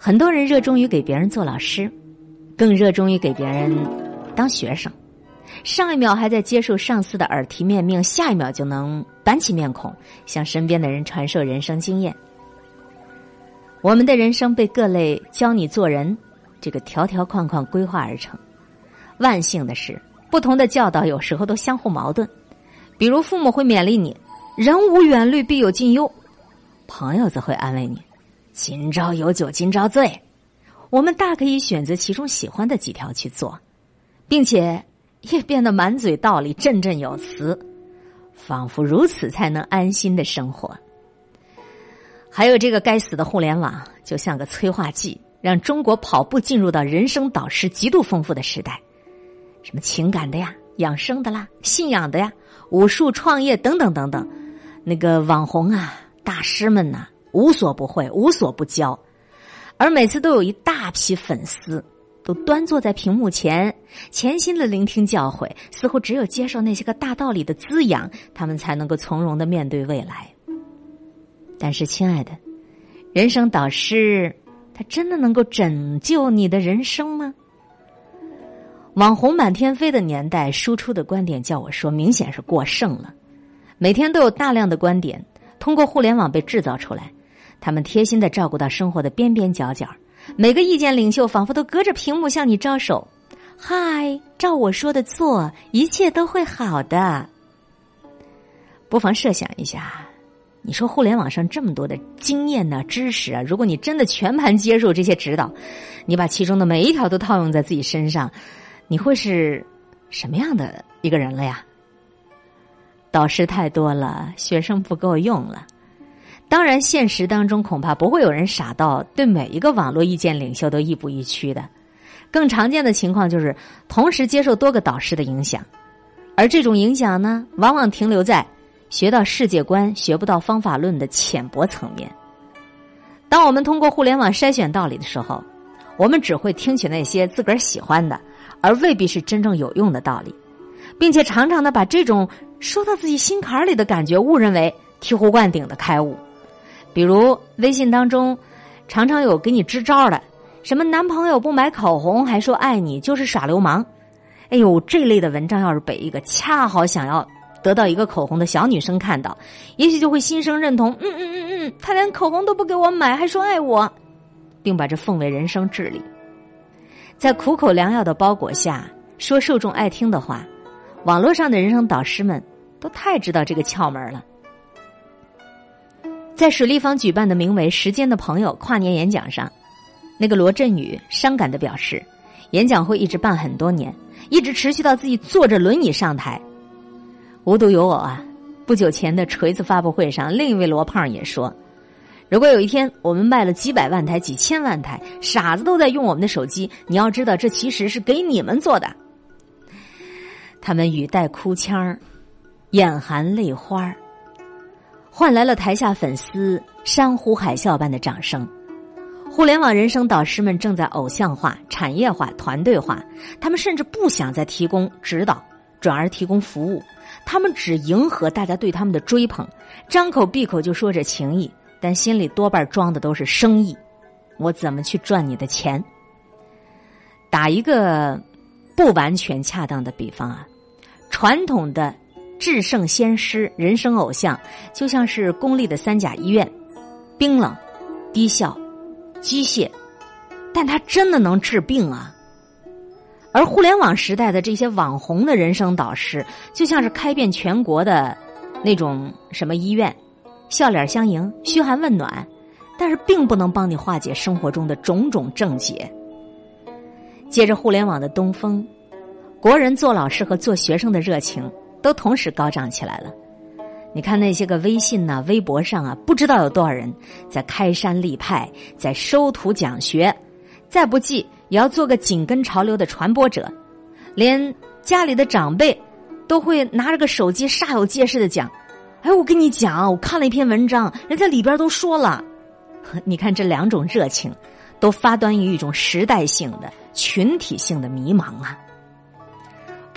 很多人热衷于给别人做老师，更热衷于给别人当学生。上一秒还在接受上司的耳提面命，下一秒就能板起面孔向身边的人传授人生经验。我们的人生被各类教你做人这个条条框框规划而成。万幸的是，不同的教导有时候都相互矛盾。比如，父母会勉励你“人无远虑，必有近忧”，朋友则会安慰你“今朝有酒今朝醉”。我们大可以选择其中喜欢的几条去做，并且。也变得满嘴道理、振振有词，仿佛如此才能安心的生活。还有这个该死的互联网，就像个催化剂，让中国跑步进入到人生导师极度丰富的时代。什么情感的呀、养生的啦、信仰的呀、武术、创业等等等等，那个网红啊、大师们呐，无所不会，无所不教，而每次都有一大批粉丝。都端坐在屏幕前，潜心的聆听教诲，似乎只有接受那些个大道理的滋养，他们才能够从容的面对未来。但是，亲爱的，人生导师，他真的能够拯救你的人生吗？网红满天飞的年代，输出的观点，叫我说，明显是过剩了。每天都有大量的观点通过互联网被制造出来，他们贴心的照顾到生活的边边角角。每个意见领袖仿佛都隔着屏幕向你招手，嗨，照我说的做，一切都会好的。不妨设想一下，你说互联网上这么多的经验呢、知识啊，如果你真的全盘接受这些指导，你把其中的每一条都套用在自己身上，你会是什么样的一个人了呀？导师太多了，学生不够用了。当然，现实当中恐怕不会有人傻到对每一个网络意见领袖都亦步亦趋的。更常见的情况就是同时接受多个导师的影响，而这种影响呢，往往停留在学到世界观、学不到方法论的浅薄层面。当我们通过互联网筛选道理的时候，我们只会听取那些自个儿喜欢的，而未必是真正有用的道理，并且常常的把这种说到自己心坎里的感觉误认为醍醐灌顶的开悟。比如微信当中，常常有给你支招的，什么男朋友不买口红还说爱你就是耍流氓，哎呦这类的文章要是被一个恰好想要得到一个口红的小女生看到，也许就会心生认同，嗯嗯嗯嗯，他连口红都不给我买，还说爱我，并把这奉为人生智理。在苦口良药的包裹下说受众爱听的话，网络上的人生导师们都太知道这个窍门了。在水立方举办的名为“时间的朋友”跨年演讲上，那个罗振宇伤感的表示，演讲会一直办很多年，一直持续到自己坐着轮椅上台。无独有偶啊，不久前的锤子发布会上，另一位罗胖也说：“如果有一天我们卖了几百万台、几千万台，傻子都在用我们的手机，你要知道，这其实是给你们做的。”他们语带哭腔眼含泪花换来了台下粉丝山呼海啸般的掌声。互联网人生导师们正在偶像化、产业化、团队化，他们甚至不想再提供指导，转而提供服务。他们只迎合大家对他们的追捧，张口闭口就说着情谊，但心里多半装的都是生意。我怎么去赚你的钱？打一个不完全恰当的比方啊，传统的。至圣先师、人生偶像，就像是公立的三甲医院，冰冷、低效、机械，但它真的能治病啊！而互联网时代的这些网红的人生导师，就像是开遍全国的那种什么医院，笑脸相迎、嘘寒问暖，但是并不能帮你化解生活中的种种症结。借着互联网的东风，国人做老师和做学生的热情。都同时高涨起来了。你看那些个微信呐、微博上啊，不知道有多少人在开山立派，在收徒讲学，再不济也要做个紧跟潮流的传播者。连家里的长辈都会拿着个手机煞有介事的讲：“哎，我跟你讲，我看了一篇文章，人家里边都说了。”你看这两种热情，都发端于一种时代性的、群体性的迷茫啊。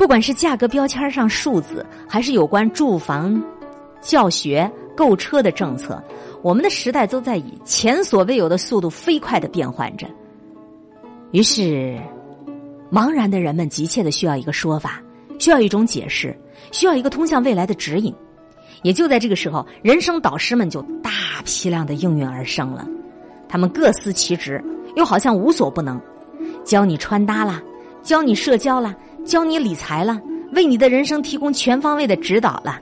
不管是价格标签上数字，还是有关住房、教学、购车的政策，我们的时代都在以前所未有的速度飞快的变换着。于是，茫然的人们急切的需要一个说法，需要一种解释，需要一个通向未来的指引。也就在这个时候，人生导师们就大批量的应运而生了。他们各司其职，又好像无所不能，教你穿搭啦，教你社交啦，教你理财啦，为你的人生提供全方位的指导了，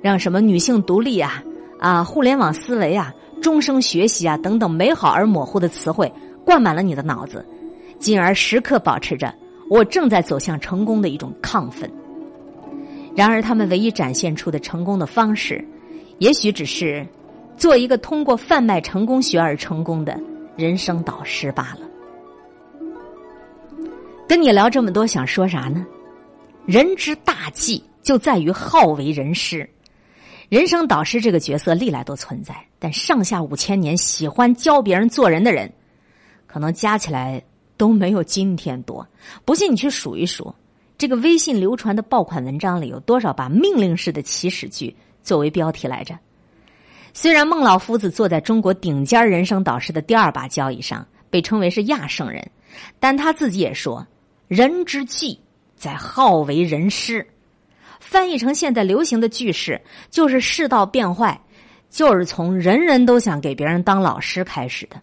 让什么女性独立啊啊，互联网思维啊，终生学习啊等等美好而模糊的词汇灌满了你的脑子，进而时刻保持着我正在走向成功的一种亢奋。然而，他们唯一展现出的成功的方式，也许只是做一个通过贩卖成功学而成功的人生导师罢了。跟你聊这么多，想说啥呢？人之大忌就在于好为人师。人生导师这个角色历来都存在，但上下五千年喜欢教别人做人的人，可能加起来都没有今天多。不信你去数一数。这个微信流传的爆款文章里有多少把命令式的起始句作为标题来着？虽然孟老夫子坐在中国顶尖人生导师的第二把交椅上，被称为是亚圣人，但他自己也说：“人之计在好为人师。”翻译成现在流行的句式，就是世道变坏，就是从人人都想给别人当老师开始的。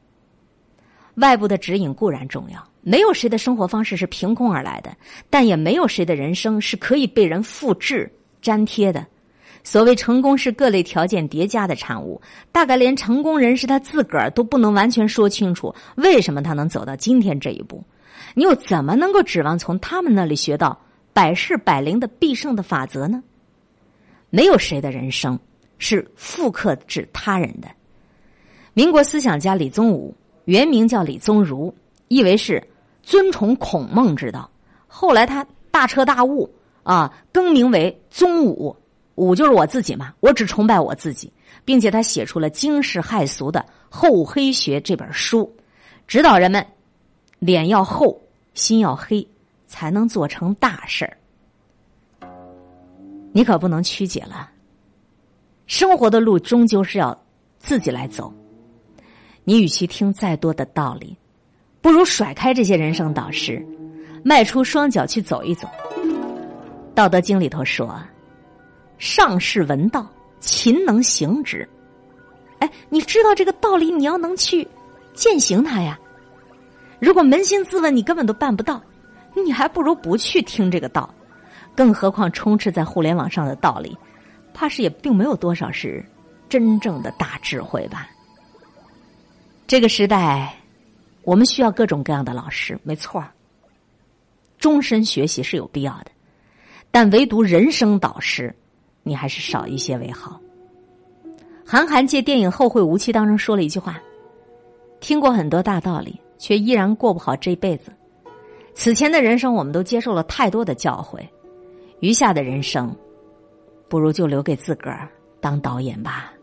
外部的指引固然重要。没有谁的生活方式是凭空而来的，但也没有谁的人生是可以被人复制粘贴的。所谓成功是各类条件叠加的产物，大概连成功人士他自个儿都不能完全说清楚为什么他能走到今天这一步。你又怎么能够指望从他们那里学到百试百灵的必胜的法则呢？没有谁的人生是复刻至他人的。民国思想家李宗武原名叫李宗儒。意为是尊崇孔孟之道，后来他大彻大悟啊，更名为宗武，武就是我自己嘛，我只崇拜我自己，并且他写出了惊世骇俗的《厚黑学》这本书，指导人们脸要厚，心要黑，才能做成大事儿。你可不能曲解了，生活的路终究是要自己来走，你与其听再多的道理。不如甩开这些人生导师，迈出双脚去走一走。《道德经》里头说：“上士闻道，勤能行之。”哎，你知道这个道理，你要能去践行它呀。如果扪心自问，你根本都办不到，你还不如不去听这个道。更何况充斥在互联网上的道理，怕是也并没有多少是真正的大智慧吧。这个时代。我们需要各种各样的老师，没错终身学习是有必要的，但唯独人生导师，你还是少一些为好。韩寒借电影《后会无期》当中说了一句话：“听过很多大道理，却依然过不好这辈子。此前的人生，我们都接受了太多的教诲，余下的人生，不如就留给自个儿当导演吧。”